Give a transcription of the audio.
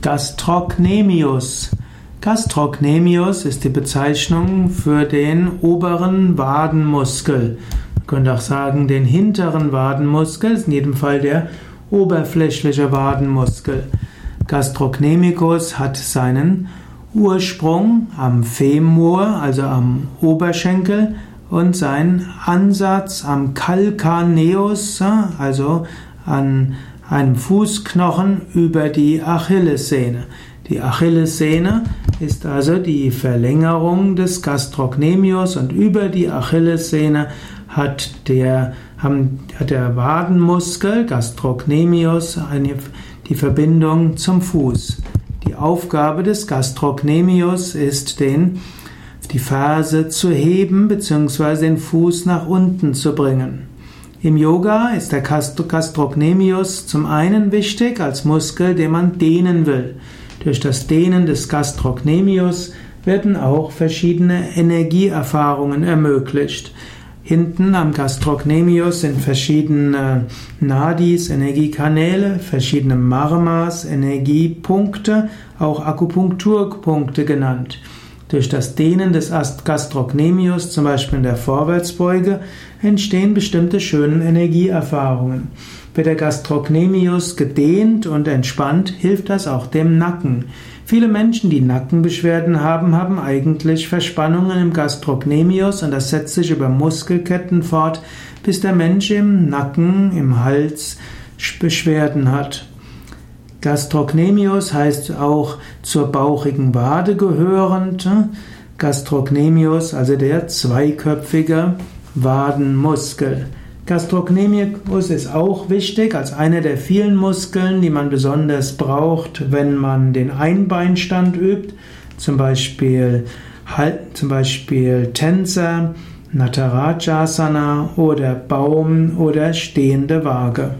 Gastrocnemius. Gastrocnemius ist die Bezeichnung für den oberen Wadenmuskel. Man könnte auch sagen, den hinteren Wadenmuskel, ist in jedem Fall der oberflächliche Wadenmuskel. Gastrocnemicus hat seinen Ursprung am Femur, also am Oberschenkel, und seinen Ansatz am Calcaneus, also an einem Fußknochen über die Achillessehne. Die Achillessehne ist also die Verlängerung des Gastrocnemius und über die Achillessehne hat der, hat der Wadenmuskel Gastrocnemius eine, die Verbindung zum Fuß. Die Aufgabe des Gastrocnemius ist, den, die Ferse zu heben bzw. den Fuß nach unten zu bringen. Im Yoga ist der Gastrocnemius zum einen wichtig als Muskel, den man dehnen will. Durch das Dehnen des Gastrocnemius werden auch verschiedene Energieerfahrungen ermöglicht. Hinten am Gastrocnemius sind verschiedene Nadis, Energiekanäle, verschiedene Marmas, Energiepunkte, auch Akupunkturpunkte genannt. Durch das Dehnen des Gastrocnemius, zum Beispiel in der Vorwärtsbeuge, entstehen bestimmte schöne Energieerfahrungen. Wird der Gastrocnemius gedehnt und entspannt, hilft das auch dem Nacken. Viele Menschen, die Nackenbeschwerden haben, haben eigentlich Verspannungen im Gastrocnemius und das setzt sich über Muskelketten fort, bis der Mensch im Nacken, im Hals Beschwerden hat. Gastrocnemius heißt auch zur bauchigen Wade gehörend. Gastrocnemius, also der zweiköpfige Wadenmuskel. Gastrocnemius ist auch wichtig als einer der vielen Muskeln, die man besonders braucht, wenn man den Einbeinstand übt, zum Beispiel, zum Beispiel Tänzer, Natarajasana oder Baum oder stehende Waage.